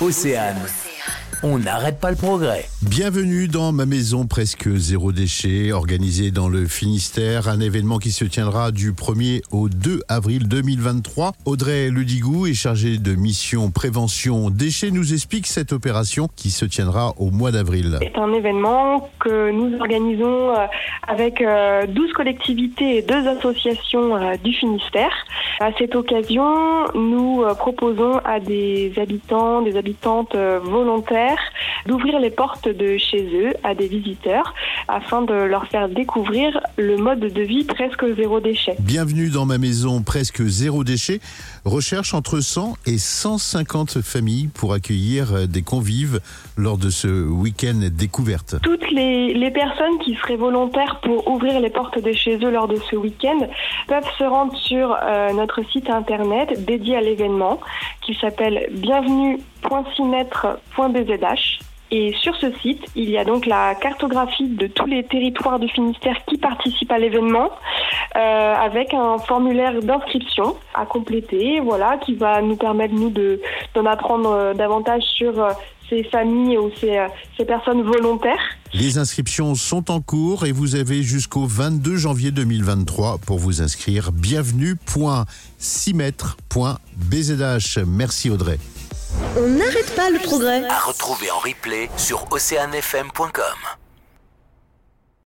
Océane. On n'arrête pas le progrès. Bienvenue dans ma maison presque zéro déchet, organisée dans le Finistère, un événement qui se tiendra du 1er au 2 avril 2023. Audrey Ludigou est chargée de mission prévention déchets, nous explique cette opération qui se tiendra au mois d'avril. C'est un événement que nous organisons euh, avec euh, 12 collectivités et deux associations euh, du Finistère. À cette occasion, nous euh, proposons à des habitants, des habitantes euh, d'ouvrir les portes de chez eux à des visiteurs afin de leur faire découvrir le mode de vie presque zéro déchet. Bienvenue dans ma maison presque zéro déchet. Recherche entre 100 et 150 familles pour accueillir des convives lors de ce week-end découverte. Toutes les, les personnes qui seraient volontaires pour ouvrir les portes de chez eux lors de ce week-end peuvent se rendre sur euh, notre site internet dédié à l'événement qui s'appelle bienvenue.cimetre.bzh. Et sur ce site, il y a donc la cartographie de tous les territoires du Finistère qui participent à l'événement, euh, avec un formulaire d'inscription à compléter, voilà, qui va nous permettre nous de d'en apprendre euh, davantage sur euh, ces familles ou ces, ces personnes volontaires. Les inscriptions sont en cours et vous avez jusqu'au 22 janvier 2023 pour vous inscrire. Bienvenue.6mètres.bzh. Merci Audrey. On n'arrête pas le progrès. À retrouver en replay sur oceanfm.com.